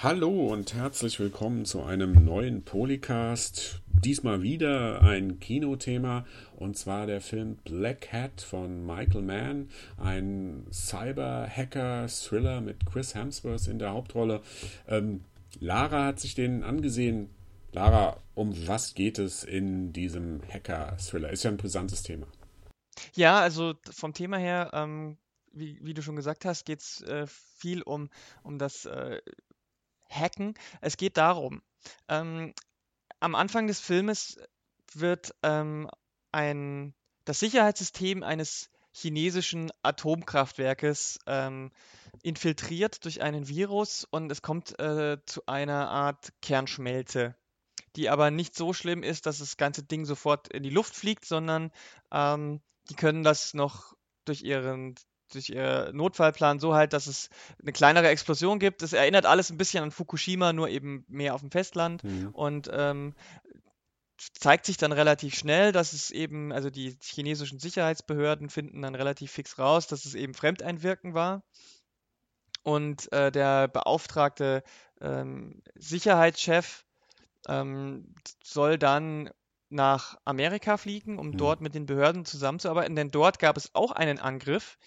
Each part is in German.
Hallo und herzlich willkommen zu einem neuen Polycast. Diesmal wieder ein Kinothema und zwar der Film Black Hat von Michael Mann, ein Cyber-Hacker-Thriller mit Chris Hemsworth in der Hauptrolle. Ähm, Lara hat sich den angesehen. Lara, um was geht es in diesem Hacker-Thriller? Ist ja ein brisantes Thema. Ja, also vom Thema her, ähm, wie, wie, du schon gesagt hast, geht es äh, viel um, um das äh, Hacken. Es geht darum, ähm, am Anfang des Filmes wird ähm, ein, das Sicherheitssystem eines chinesischen Atomkraftwerkes ähm, infiltriert durch einen Virus und es kommt äh, zu einer Art Kernschmelze, die aber nicht so schlimm ist, dass das ganze Ding sofort in die Luft fliegt, sondern ähm, die können das noch durch ihren durch ihr Notfallplan so halt, dass es eine kleinere Explosion gibt. Es erinnert alles ein bisschen an Fukushima, nur eben mehr auf dem Festland. Mhm. Und ähm, zeigt sich dann relativ schnell, dass es eben, also die chinesischen Sicherheitsbehörden finden dann relativ fix raus, dass es eben Fremdeinwirken war. Und äh, der beauftragte ähm, Sicherheitschef ähm, soll dann nach Amerika fliegen, um mhm. dort mit den Behörden zusammenzuarbeiten, denn dort gab es auch einen Angriff,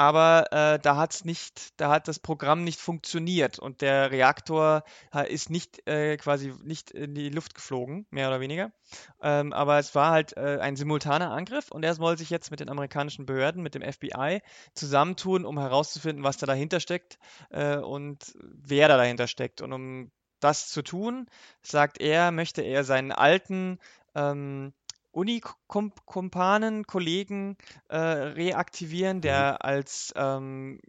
aber äh, da hat's nicht, da hat das Programm nicht funktioniert und der Reaktor ist nicht äh, quasi nicht in die Luft geflogen, mehr oder weniger. Ähm, aber es war halt äh, ein simultaner Angriff und er soll sich jetzt mit den amerikanischen Behörden, mit dem FBI zusammentun, um herauszufinden, was da dahinter steckt äh, und wer da dahinter steckt. Und um das zu tun, sagt er, möchte er seinen alten ähm, Uni-Kumpanen, Kollegen äh, reaktivieren, der mhm. als ähm,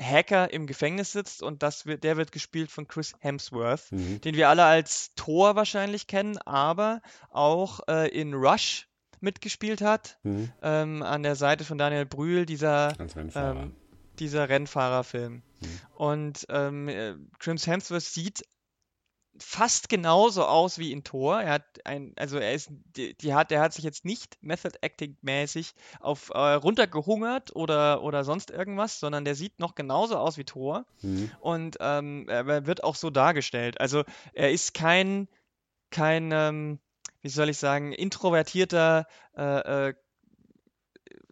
Hacker im Gefängnis sitzt und das wird, der wird gespielt von Chris Hemsworth, mhm. den wir alle als Thor wahrscheinlich kennen, aber auch äh, in Rush mitgespielt hat, mhm. ähm, an der Seite von Daniel Brühl, dieser, Rennfahrer. Ähm, dieser Rennfahrerfilm. Mhm. Und ähm, äh, Chris Hemsworth sieht fast genauso aus wie in Thor. Er hat ein, also er ist, die, die hat, der hat sich jetzt nicht Method Acting mäßig auf äh, runtergehungert oder oder sonst irgendwas, sondern der sieht noch genauso aus wie Thor mhm. und ähm, er wird auch so dargestellt. Also er ist kein kein ähm, wie soll ich sagen introvertierter äh, äh,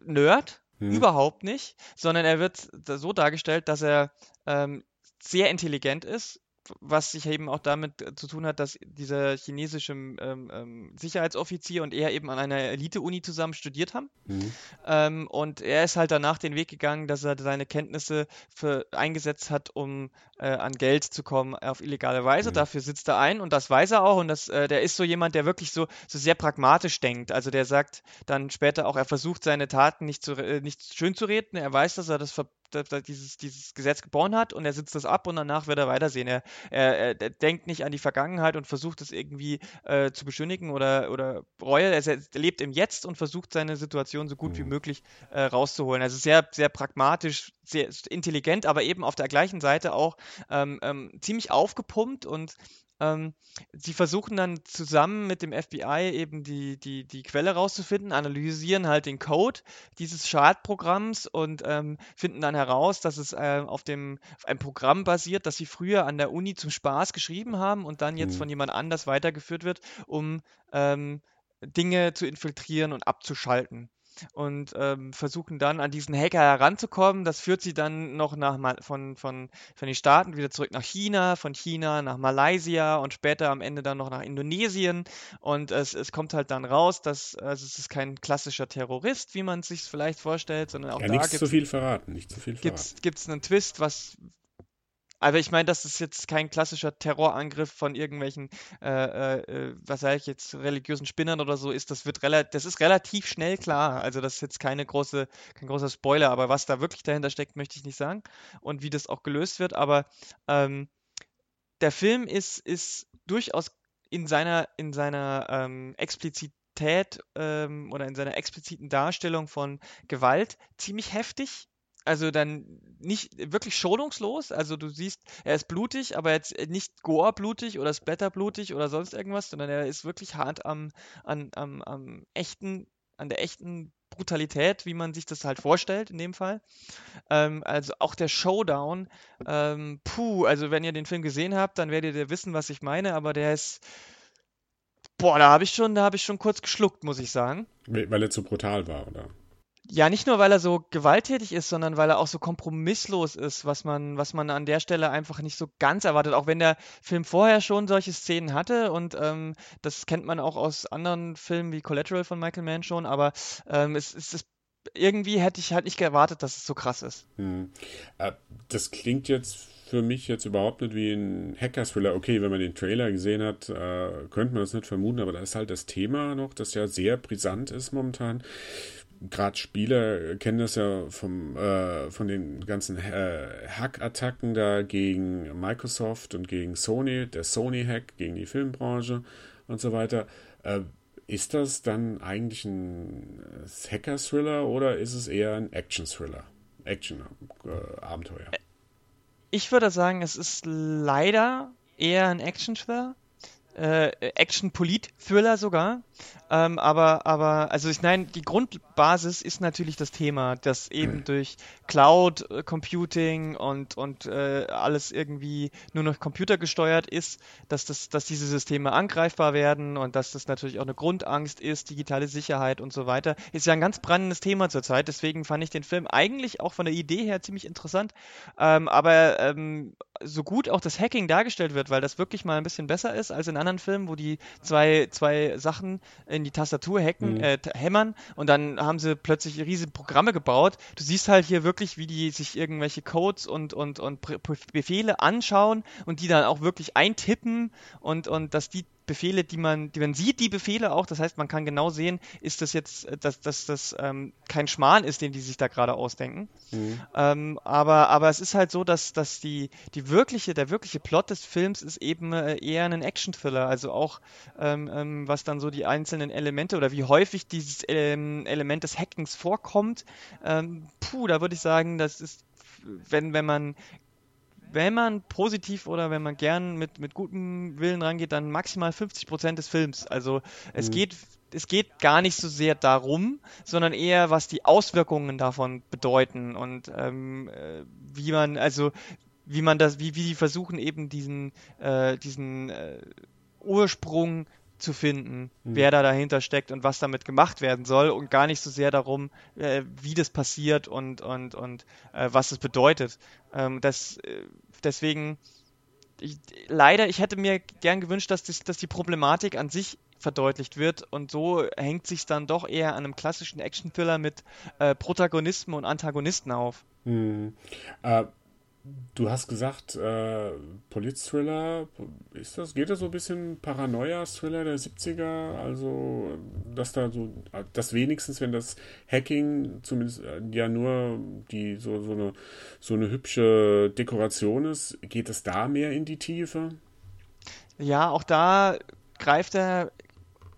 Nerd. Mhm. Überhaupt nicht, sondern er wird so dargestellt, dass er ähm, sehr intelligent ist, was sich eben auch damit äh, zu tun hat, dass dieser chinesische ähm, ähm, Sicherheitsoffizier und er eben an einer Elite-Uni zusammen studiert haben. Mhm. Ähm, und er ist halt danach den Weg gegangen, dass er seine Kenntnisse für, eingesetzt hat, um äh, an Geld zu kommen auf illegale Weise. Mhm. Dafür sitzt er ein und das weiß er auch. Und das, äh, der ist so jemand, der wirklich so, so sehr pragmatisch denkt. Also der sagt dann später auch, er versucht seine Taten nicht, zu, äh, nicht schön zu reden. Er weiß, dass er das ver dieses, dieses Gesetz geboren hat und er sitzt das ab und danach wird er weitersehen. Er, er, er denkt nicht an die Vergangenheit und versucht es irgendwie äh, zu beschönigen oder, oder Reue. Er, er, lebt im Jetzt und versucht seine Situation so gut wie mhm. möglich äh, rauszuholen. Also sehr, sehr pragmatisch, sehr intelligent, aber eben auf der gleichen Seite auch ähm, ähm, ziemlich aufgepumpt und ähm, sie versuchen dann zusammen mit dem FBI eben die, die, die Quelle rauszufinden, analysieren halt den Code dieses Schadprogramms und ähm, finden dann heraus, dass es äh, auf dem auf einem Programm basiert, das sie früher an der Uni zum Spaß geschrieben haben und dann jetzt mhm. von jemand anders weitergeführt wird, um ähm, Dinge zu infiltrieren und abzuschalten und ähm, versuchen dann an diesen Hacker heranzukommen. Das führt sie dann noch nach von, von, von den Staaten wieder zurück nach China, von China nach Malaysia und später am Ende dann noch nach Indonesien. Und es, es kommt halt dann raus, dass also es ist kein klassischer Terrorist, wie man es sich vielleicht vorstellt, sondern auch ja, da gibt es zu viel verraten, nicht zu viel verraten. Gibt es einen Twist, was aber ich meine, dass es jetzt kein klassischer Terrorangriff von irgendwelchen, äh, äh, äh was sage ich jetzt, religiösen Spinnern oder so ist. Das wird relativ, das ist relativ schnell klar. Also das ist jetzt keine große, kein großer Spoiler. Aber was da wirklich dahinter steckt, möchte ich nicht sagen. Und wie das auch gelöst wird. Aber ähm, der Film ist, ist durchaus in seiner, in seiner ähm, Explizität ähm, oder in seiner expliziten Darstellung von Gewalt ziemlich heftig also dann nicht wirklich schonungslos. Also du siehst, er ist blutig, aber jetzt nicht Gore-blutig oder Splatter-blutig oder sonst irgendwas, sondern er ist wirklich hart am, an, am, am echten, an der echten Brutalität, wie man sich das halt vorstellt in dem Fall. Ähm, also auch der Showdown, ähm, puh, also wenn ihr den Film gesehen habt, dann werdet ihr wissen, was ich meine, aber der ist, boah, da habe ich schon, da habe ich schon kurz geschluckt, muss ich sagen. Weil er zu brutal war, oder? Ja, nicht nur, weil er so gewalttätig ist, sondern weil er auch so kompromisslos ist, was man, was man an der Stelle einfach nicht so ganz erwartet. Auch wenn der Film vorher schon solche Szenen hatte und ähm, das kennt man auch aus anderen Filmen wie Collateral von Michael Mann schon, aber ähm, es, es ist irgendwie hätte ich halt nicht erwartet, dass es so krass ist. Hm. Das klingt jetzt für mich jetzt überhaupt nicht wie ein Hacker-Thriller. Okay, wenn man den Trailer gesehen hat, äh, könnte man das nicht vermuten, aber da ist halt das Thema noch, das ja sehr brisant ist momentan gerade Spieler kennen das ja vom, äh, von den ganzen äh, Hack-Attacken da gegen Microsoft und gegen Sony, der Sony-Hack gegen die Filmbranche und so weiter. Äh, ist das dann eigentlich ein Hacker-Thriller oder ist es eher ein Action-Thriller? Action-Abenteuer? ich würde sagen, es ist leider eher ein Action-Thriller. Äh, Action-Polit-Thriller sogar. Ähm, aber, aber, also ich meine, die Grundbasis ist natürlich das Thema, dass eben durch Cloud äh, Computing und, und äh, alles irgendwie nur noch computergesteuert ist, dass, das, dass diese Systeme angreifbar werden und dass das natürlich auch eine Grundangst ist, digitale Sicherheit und so weiter. Ist ja ein ganz brennendes Thema zurzeit, deswegen fand ich den Film eigentlich auch von der Idee her ziemlich interessant. Ähm, aber ähm, so gut auch das Hacking dargestellt wird, weil das wirklich mal ein bisschen besser ist als in anderen Filmen, wo die zwei, zwei Sachen in die Tastatur hacken, mhm. äh, hämmern und dann haben sie plötzlich riesige Programme gebaut. Du siehst halt hier wirklich, wie die sich irgendwelche Codes und, und, und Befehle anschauen und die dann auch wirklich eintippen und, und dass die Befehle, die man, die man sieht, die Befehle auch. Das heißt, man kann genau sehen, ist das jetzt, dass, dass das ähm, kein Schmarrn ist, den die sich da gerade ausdenken. Mhm. Ähm, aber, aber es ist halt so, dass, dass die, die wirkliche, der wirkliche Plot des Films ist eben äh, eher ein Action-Thriller. Also auch, ähm, ähm, was dann so die einzelnen Elemente oder wie häufig dieses ähm, Element des Hackings vorkommt. Ähm, puh, da würde ich sagen, das ist wenn, wenn man wenn man positiv oder wenn man gern mit, mit gutem Willen rangeht, dann maximal 50 Prozent des Films. Also es mhm. geht es geht gar nicht so sehr darum, sondern eher, was die Auswirkungen davon bedeuten und ähm, äh, wie man, also wie man das, wie, wie die versuchen eben diesen, äh, diesen äh, Ursprung zu finden, mhm. wer da dahinter steckt und was damit gemacht werden soll und gar nicht so sehr darum, äh, wie das passiert und, und, und äh, was es bedeutet. Ähm, das, äh, deswegen, ich, leider, ich hätte mir gern gewünscht, dass, das, dass die Problematik an sich verdeutlicht wird und so hängt sich dann doch eher an einem klassischen Action-Thriller mit äh, Protagonisten und Antagonisten auf. Mhm. Du hast gesagt, äh, Polit-Thriller, ist das, geht das so ein bisschen Paranoia-Thriller der 70er? Also, dass da so, dass wenigstens, wenn das Hacking zumindest äh, ja nur die, so, so, eine, so eine hübsche Dekoration ist, geht es da mehr in die Tiefe? Ja, auch da greift er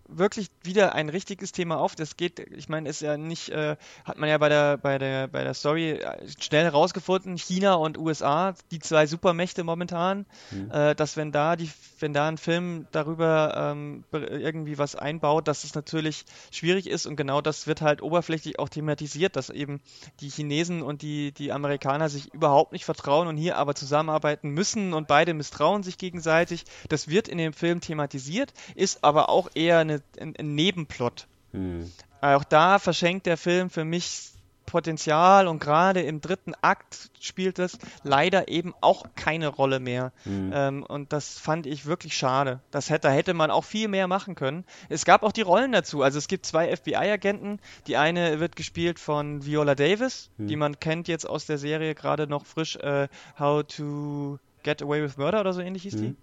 wirklich wieder ein richtiges Thema auf. Das geht, ich meine, ist ja nicht, äh, hat man ja bei der, bei der, bei der Story äh, schnell herausgefunden, China und USA, die zwei Supermächte momentan, mhm. äh, dass wenn da die, wenn da ein Film darüber ähm, irgendwie was einbaut, dass es natürlich schwierig ist und genau das wird halt oberflächlich auch thematisiert, dass eben die Chinesen und die, die Amerikaner sich überhaupt nicht vertrauen und hier aber zusammenarbeiten müssen und beide misstrauen sich gegenseitig. Das wird in dem Film thematisiert, ist aber auch eher eine eine, ein, ein Nebenplot. Hm. Auch da verschenkt der Film für mich Potenzial und gerade im dritten Akt spielt es leider eben auch keine Rolle mehr. Mhm. Ähm, und das fand ich wirklich schade. Das hätte, hätte man auch viel mehr machen können. Es gab auch die Rollen dazu. Also es gibt zwei FBI-Agenten. Die eine wird gespielt von Viola Davis, mhm. die man kennt jetzt aus der Serie gerade noch frisch äh, How to Get Away with Murder oder so ähnlich hieß mhm. die.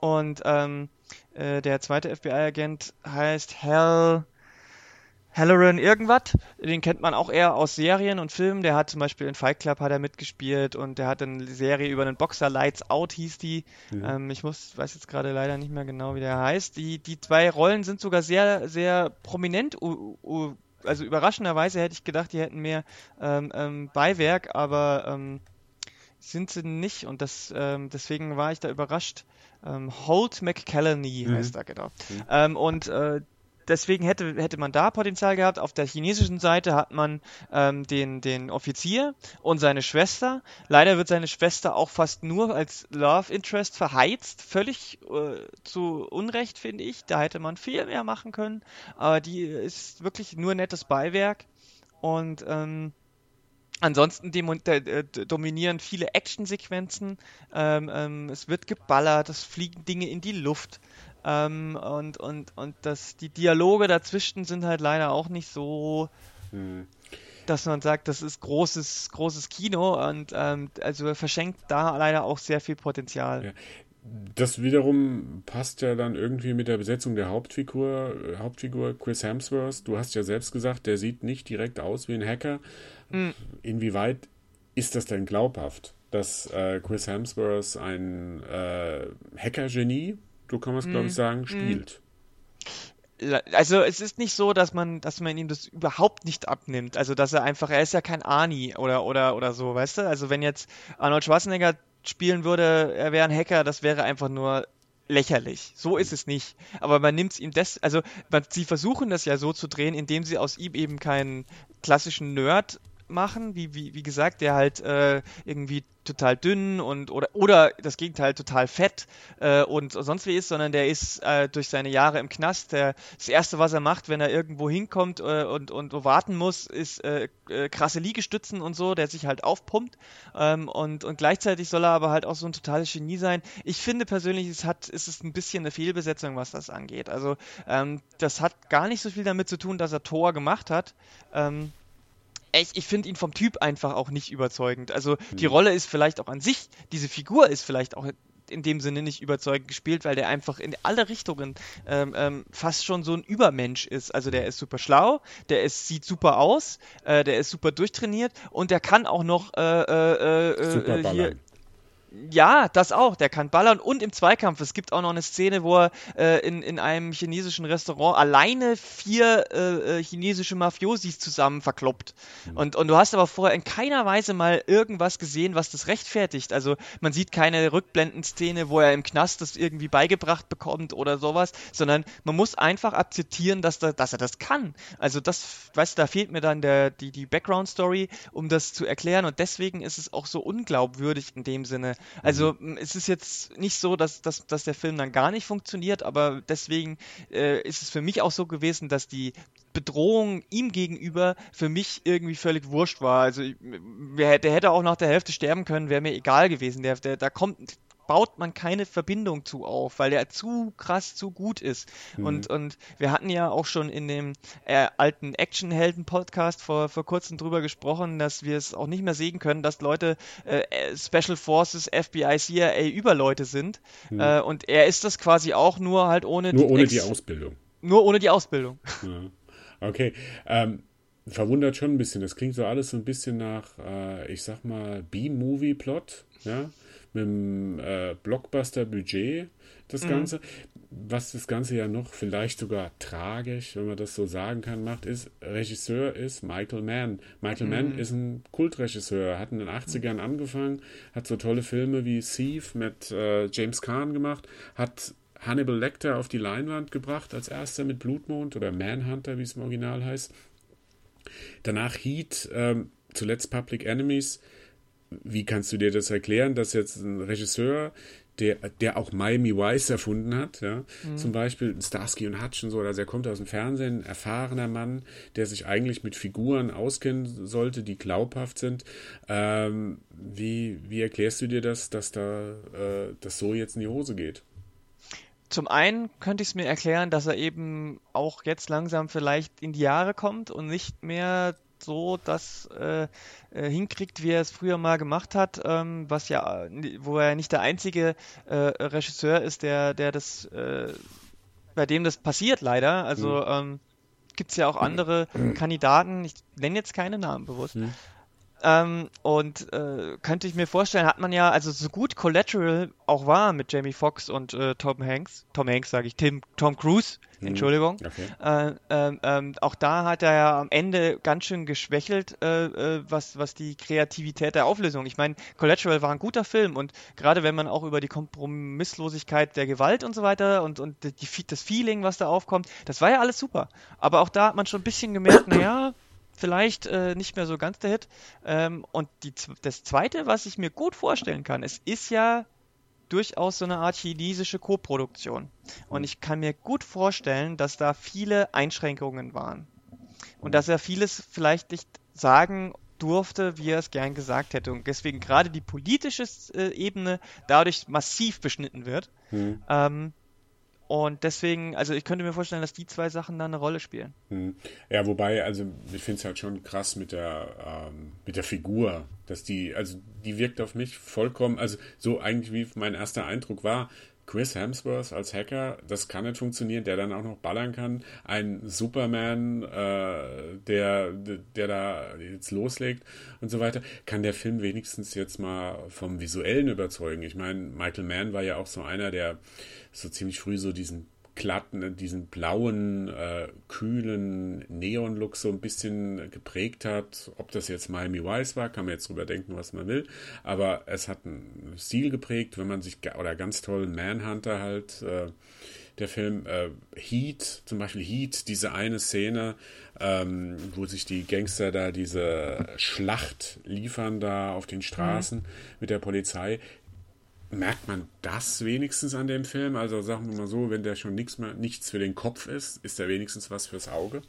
Und ähm, äh, der zweite FBI-Agent heißt Hal Halloran irgendwas. Den kennt man auch eher aus Serien und Filmen. Der hat zum Beispiel in Fight Club hat er mitgespielt und der hat eine Serie über einen Boxer, Lights Out hieß die. Mhm. Ähm, ich muss, weiß jetzt gerade leider nicht mehr genau, wie der heißt. Die, die zwei Rollen sind sogar sehr, sehr prominent. also überraschenderweise hätte ich gedacht, die hätten mehr ähm, ähm, Beiwerk, aber ähm, sind sie nicht und das, ähm, deswegen war ich da überrascht. Ähm, Holt McCallany mhm. heißt er, genau. Mhm. Ähm, und äh, deswegen hätte, hätte man da Potenzial gehabt. Auf der chinesischen Seite hat man ähm, den, den Offizier und seine Schwester. Leider wird seine Schwester auch fast nur als Love Interest verheizt. Völlig äh, zu Unrecht, finde ich. Da hätte man viel mehr machen können. Aber die ist wirklich nur nettes Beiwerk. Und ähm, Ansonsten äh, dominieren viele Actionsequenzen. Ähm, ähm, es wird geballert, es fliegen Dinge in die Luft. Ähm, und und, und das, die Dialoge dazwischen sind halt leider auch nicht so, hm. dass man sagt, das ist großes, großes Kino. Und ähm, also er verschenkt da leider auch sehr viel Potenzial. Ja. Das wiederum passt ja dann irgendwie mit der Besetzung der Hauptfigur, Hauptfigur Chris Hemsworth. Du hast ja selbst gesagt, der sieht nicht direkt aus wie ein Hacker. Mhm. Inwieweit ist das denn glaubhaft, dass äh, Chris Hemsworth ein äh, Hacker-Genie, so kann man es, mhm. glaube ich, sagen, hm. spielt? also es ist nicht so, dass man, dass man ihm das überhaupt nicht abnimmt. Also dass er einfach, er ist ja kein Ani oder oder oder so, weißt du? Also wenn jetzt Arnold Schwarzenegger spielen würde, er wäre ein Hacker, das wäre einfach nur lächerlich. So ist es nicht. Aber man nimmt es ihm des, also man, sie versuchen das ja so zu drehen, indem sie aus ihm eben keinen klassischen Nerd machen, wie, wie, wie gesagt, der halt äh, irgendwie total dünn und oder oder das Gegenteil total fett äh, und sonst wie ist, sondern der ist äh, durch seine Jahre im Knast. Der, das erste, was er macht, wenn er irgendwo hinkommt äh, und, und warten muss, ist äh, äh, krasse Liegestützen und so, der sich halt aufpumpt. Ähm, und, und gleichzeitig soll er aber halt auch so ein totales Genie sein. Ich finde persönlich, es hat, ist es ein bisschen eine Fehlbesetzung, was das angeht. Also ähm, das hat gar nicht so viel damit zu tun, dass er Tor gemacht hat. Ähm, ich, ich finde ihn vom Typ einfach auch nicht überzeugend. Also die hm. Rolle ist vielleicht auch an sich, diese Figur ist vielleicht auch in dem Sinne nicht überzeugend gespielt, weil der einfach in alle Richtungen ähm, ähm, fast schon so ein Übermensch ist. Also der ist super schlau, der ist, sieht super aus, äh, der ist super durchtrainiert und der kann auch noch äh, äh, äh super hier ja, das auch. Der kann ballern und im Zweikampf. Es gibt auch noch eine Szene, wo er äh, in, in einem chinesischen Restaurant alleine vier äh, äh chinesische Mafiosis zusammen verkloppt. Mhm. Und, und du hast aber vorher in keiner Weise mal irgendwas gesehen, was das rechtfertigt. Also man sieht keine Rückblendenszene, wo er im Knast das irgendwie beigebracht bekommt oder sowas, sondern man muss einfach akzeptieren, dass, da, dass er das kann. Also das, weißt du, da fehlt mir dann der, die, die Background-Story, um das zu erklären. Und deswegen ist es auch so unglaubwürdig in dem Sinne, also mhm. es ist jetzt nicht so, dass, dass, dass der Film dann gar nicht funktioniert, aber deswegen äh, ist es für mich auch so gewesen, dass die Bedrohung ihm gegenüber für mich irgendwie völlig wurscht war. Also der hätte auch nach der Hälfte sterben können, wäre mir egal gewesen. Der, der, da kommt, baut man keine Verbindung zu auf, weil der zu krass, zu gut ist. Mhm. Und, und wir hatten ja auch schon in dem äh, alten Actionhelden-Podcast vor, vor kurzem drüber gesprochen, dass wir es auch nicht mehr sehen können, dass Leute äh, Special Forces, FBI, CIA Überleute sind. Mhm. Äh, und er ist das quasi auch nur halt ohne, nur die, ohne die Ausbildung. Nur ohne die Ausbildung. Ja. Okay. Ähm, verwundert schon ein bisschen. Das klingt so alles so ein bisschen nach, äh, ich sag mal, B-Movie-Plot. Ja mit einem äh, Blockbuster-Budget das mhm. Ganze. Was das Ganze ja noch vielleicht sogar tragisch, wenn man das so sagen kann, macht, ist, Regisseur ist Michael Mann. Michael mhm. Mann ist ein Kultregisseur, hat in den 80ern angefangen, hat so tolle Filme wie Thief mit äh, James Caan gemacht, hat Hannibal Lecter auf die Leinwand gebracht als erster mit Blutmond oder Manhunter, wie es im Original heißt. Danach Heat, ähm, zuletzt Public Enemies wie kannst du dir das erklären, dass jetzt ein Regisseur, der, der auch Miami Vice erfunden hat, ja, mhm. zum Beispiel Starsky und Hutch und so, also er kommt aus dem Fernsehen, ein erfahrener Mann, der sich eigentlich mit Figuren auskennen sollte, die glaubhaft sind. Ähm, wie, wie erklärst du dir das, dass da äh, das so jetzt in die Hose geht? Zum einen könnte ich es mir erklären, dass er eben auch jetzt langsam vielleicht in die Jahre kommt und nicht mehr so das äh, äh, hinkriegt, wie er es früher mal gemacht hat, ähm, was ja, wo er nicht der einzige äh, Regisseur ist, der, der das, äh, bei dem das passiert leider. Also mhm. ähm, gibt es ja auch andere Kandidaten, ich nenne jetzt keine Namen bewusst. Mhm. Ähm, und äh, könnte ich mir vorstellen, hat man ja, also so gut Collateral auch war mit Jamie Foxx und äh, Tom Hanks, Tom Hanks sage ich, Tim, Tom Cruise, mhm. Entschuldigung. Okay. Äh, ähm, ähm, auch da hat er ja am Ende ganz schön geschwächelt, äh, äh, was, was die Kreativität der Auflösung. Ich meine, Collateral war ein guter Film und gerade wenn man auch über die Kompromisslosigkeit der Gewalt und so weiter und, und die, das Feeling, was da aufkommt, das war ja alles super. Aber auch da hat man schon ein bisschen gemerkt, naja, vielleicht äh, nicht mehr so ganz der Hit. Ähm, und die, das Zweite, was ich mir gut vorstellen kann, es ist ja durchaus so eine Art chinesische Koproduktion. Und ich kann mir gut vorstellen, dass da viele Einschränkungen waren. Und dass er vieles vielleicht nicht sagen durfte, wie er es gern gesagt hätte. Und deswegen gerade die politische äh, Ebene dadurch massiv beschnitten wird. Mhm. Ähm, und deswegen, also ich könnte mir vorstellen, dass die zwei Sachen da eine Rolle spielen. Hm. Ja, wobei, also ich finde es halt schon krass mit der, ähm, mit der Figur, dass die, also die wirkt auf mich vollkommen, also so eigentlich wie mein erster Eindruck war, Chris Hemsworth als Hacker, das kann nicht funktionieren, der dann auch noch ballern kann. Ein Superman, äh, der, der da jetzt loslegt und so weiter. Kann der Film wenigstens jetzt mal vom Visuellen überzeugen? Ich meine, Michael Mann war ja auch so einer, der so ziemlich früh so diesen glatten, diesen blauen, äh, kühlen Neon-Look so ein bisschen geprägt hat. Ob das jetzt Miami Vice war, kann man jetzt drüber denken, was man will. Aber es hat einen Stil geprägt, wenn man sich, oder ganz toll Manhunter halt, äh, der Film äh, Heat, zum Beispiel Heat, diese eine Szene, ähm, wo sich die Gangster da diese Schlacht liefern da auf den Straßen mhm. mit der Polizei, Merkt man das wenigstens an dem Film? Also sagen wir mal so, wenn der schon nichts mehr, nichts für den Kopf ist, ist der wenigstens was fürs Auge?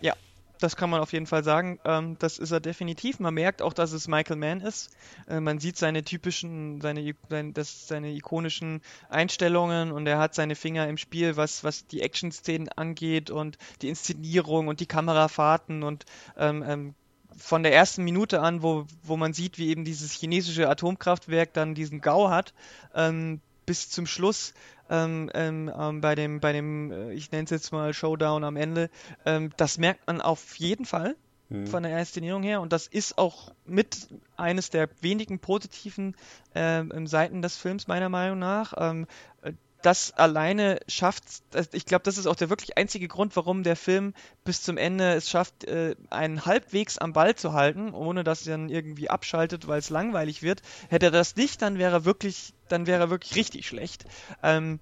Ja, das kann man auf jeden Fall sagen. Ähm, das ist er definitiv. Man merkt auch, dass es Michael Mann ist. Äh, man sieht seine typischen, seine, sein, das, seine ikonischen Einstellungen und er hat seine Finger im Spiel, was, was die Action-Szenen angeht und die Inszenierung und die Kamerafahrten und ähm, ähm, von der ersten Minute an, wo, wo man sieht, wie eben dieses chinesische Atomkraftwerk dann diesen GAU hat, ähm, bis zum Schluss ähm, ähm, ähm bei dem, bei dem, äh, ich nenne es jetzt mal Showdown am Ende, ähm, das merkt man auf jeden Fall mhm. von der Inszenierung her und das ist auch mit eines der wenigen positiven ähm, Seiten des Films meiner Meinung nach. Das alleine schafft, ich glaube, das ist auch der wirklich einzige Grund, warum der Film bis zum Ende es schafft, äh, einen halbwegs am Ball zu halten, ohne dass er dann irgendwie abschaltet, weil es langweilig wird. Hätte er das nicht, dann wäre er wirklich, dann wäre er wirklich richtig schlecht. Ähm,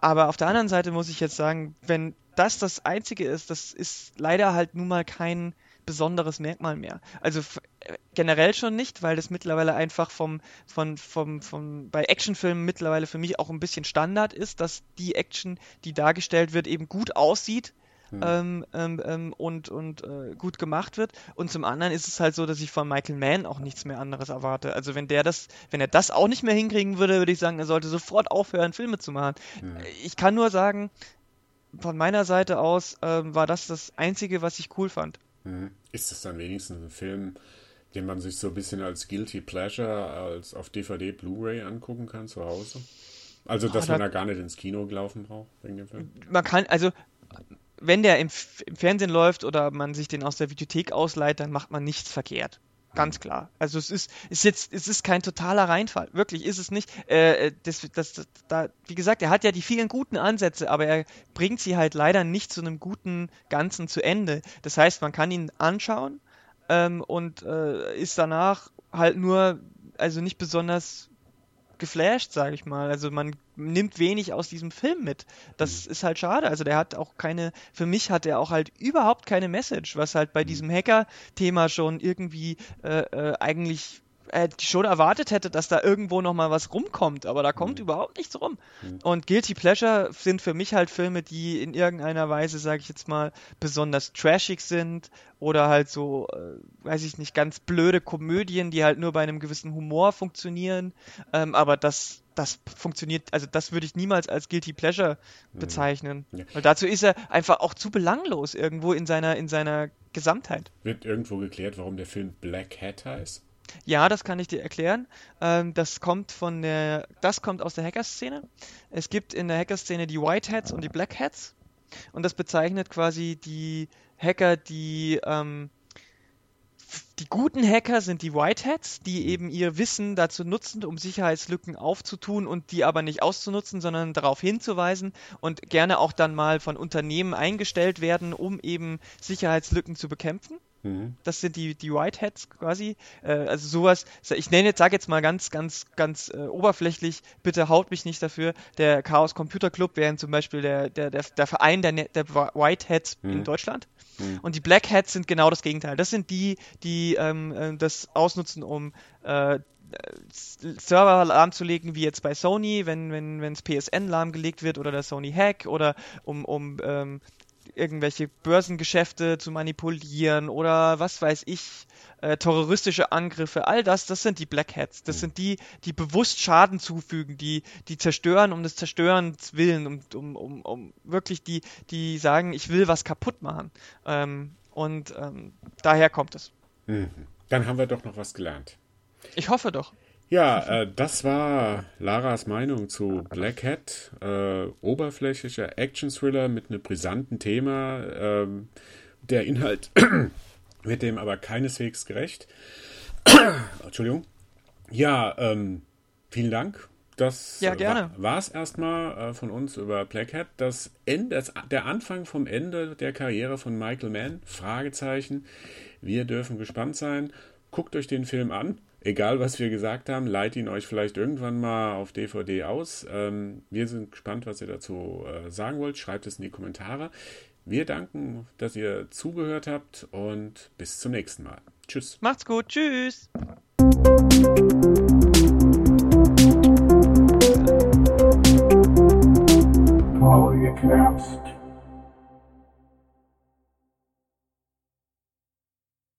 aber auf der anderen Seite muss ich jetzt sagen, wenn das das Einzige ist, das ist leider halt nun mal kein besonderes Merkmal mehr. Also generell schon nicht, weil das mittlerweile einfach vom, vom, vom, vom, bei Actionfilmen mittlerweile für mich auch ein bisschen Standard ist, dass die Action, die dargestellt wird, eben gut aussieht. Hm. Ähm, ähm, ähm, und, und äh, gut gemacht wird. Und zum anderen ist es halt so, dass ich von Michael Mann auch nichts mehr anderes erwarte. Also wenn der das, wenn er das auch nicht mehr hinkriegen würde, würde ich sagen, er sollte sofort aufhören, Filme zu machen. Hm. Ich kann nur sagen, von meiner Seite aus ähm, war das das Einzige, was ich cool fand. Hm. Ist das dann wenigstens ein Film, den man sich so ein bisschen als Guilty Pleasure, als auf DVD, Blu-ray angucken kann zu Hause? Also, dass oh, man da gar nicht ins Kino laufen braucht wegen dem Film? Man kann, also, wenn der im, im Fernsehen läuft oder man sich den aus der Videothek ausleiht, dann macht man nichts verkehrt. Ganz klar. Also es ist, ist jetzt, es ist kein totaler Reinfall. Wirklich ist es nicht. Äh, das, das, das, da, wie gesagt, er hat ja die vielen guten Ansätze, aber er bringt sie halt leider nicht zu einem guten Ganzen zu Ende. Das heißt, man kann ihn anschauen ähm, und äh, ist danach halt nur, also nicht besonders geflasht, sage ich mal. Also man nimmt wenig aus diesem Film mit. Das mhm. ist halt schade. Also der hat auch keine, für mich hat er auch halt überhaupt keine Message, was halt bei mhm. diesem Hacker-Thema schon irgendwie äh, äh, eigentlich äh, schon erwartet hätte, dass da irgendwo nochmal was rumkommt, aber da kommt mhm. überhaupt nichts rum. Mhm. Und Guilty Pleasure sind für mich halt Filme, die in irgendeiner Weise, sage ich jetzt mal, besonders trashig sind oder halt so, äh, weiß ich nicht, ganz blöde Komödien, die halt nur bei einem gewissen Humor funktionieren. Ähm, aber das, das funktioniert, also das würde ich niemals als Guilty Pleasure mhm. bezeichnen. Ja. Weil dazu ist er einfach auch zu belanglos irgendwo in seiner, in seiner Gesamtheit. Wird irgendwo geklärt, warum der Film Black Hat heißt? Ja, das kann ich dir erklären. Ähm, das kommt von der, das kommt aus der Hacker-Szene. Es gibt in der Hacker-Szene die White Hats und die Black Hats. Und das bezeichnet quasi die Hacker, die ähm, die guten Hacker sind die Whiteheads, die eben ihr Wissen dazu nutzen, um Sicherheitslücken aufzutun und die aber nicht auszunutzen, sondern darauf hinzuweisen und gerne auch dann mal von Unternehmen eingestellt werden, um eben Sicherheitslücken zu bekämpfen. Mhm. Das sind die, die Whiteheads quasi. Äh, also sowas, ich nenne jetzt, sage jetzt mal ganz, ganz, ganz äh, oberflächlich, bitte haut mich nicht dafür. Der Chaos Computer Club wäre zum Beispiel der, der, der, der Verein der, der Whiteheads mhm. in Deutschland. Mhm. Und die Black Hats sind genau das Gegenteil. Das sind die, die ähm, äh, das ausnutzen, um äh, Server lahmzulegen, wie jetzt bei Sony, wenn wenn wenns PSN lahmgelegt wird oder der Sony Hack oder um, um ähm, irgendwelche Börsengeschäfte zu manipulieren oder was weiß ich, äh, terroristische Angriffe, all das, das sind die Black Hats. Das mhm. sind die, die bewusst Schaden zufügen, die, die zerstören um des Zerstörens willen, um, um, um, um wirklich die, die sagen, ich will was kaputt machen. Ähm, und ähm, daher kommt es. Mhm. Dann haben wir doch noch was gelernt. Ich hoffe doch. Ja, äh, das war Laras Meinung zu Black Hat. Äh, oberflächlicher Action-Thriller mit einem brisanten Thema. Ähm, der Inhalt wird dem aber keineswegs gerecht. Entschuldigung. Ja, ähm, vielen Dank. Das ja, gerne. war es erstmal äh, von uns über Black Hat. Das Ende, das, der Anfang vom Ende der Karriere von Michael Mann. Fragezeichen. Wir dürfen gespannt sein. Guckt euch den Film an egal was wir gesagt haben, leitet ihn euch vielleicht irgendwann mal auf DVD aus. Ähm, wir sind gespannt, was ihr dazu äh, sagen wollt. Schreibt es in die Kommentare. Wir danken, dass ihr zugehört habt und bis zum nächsten Mal. Tschüss. Macht's gut. Tschüss. Polycast.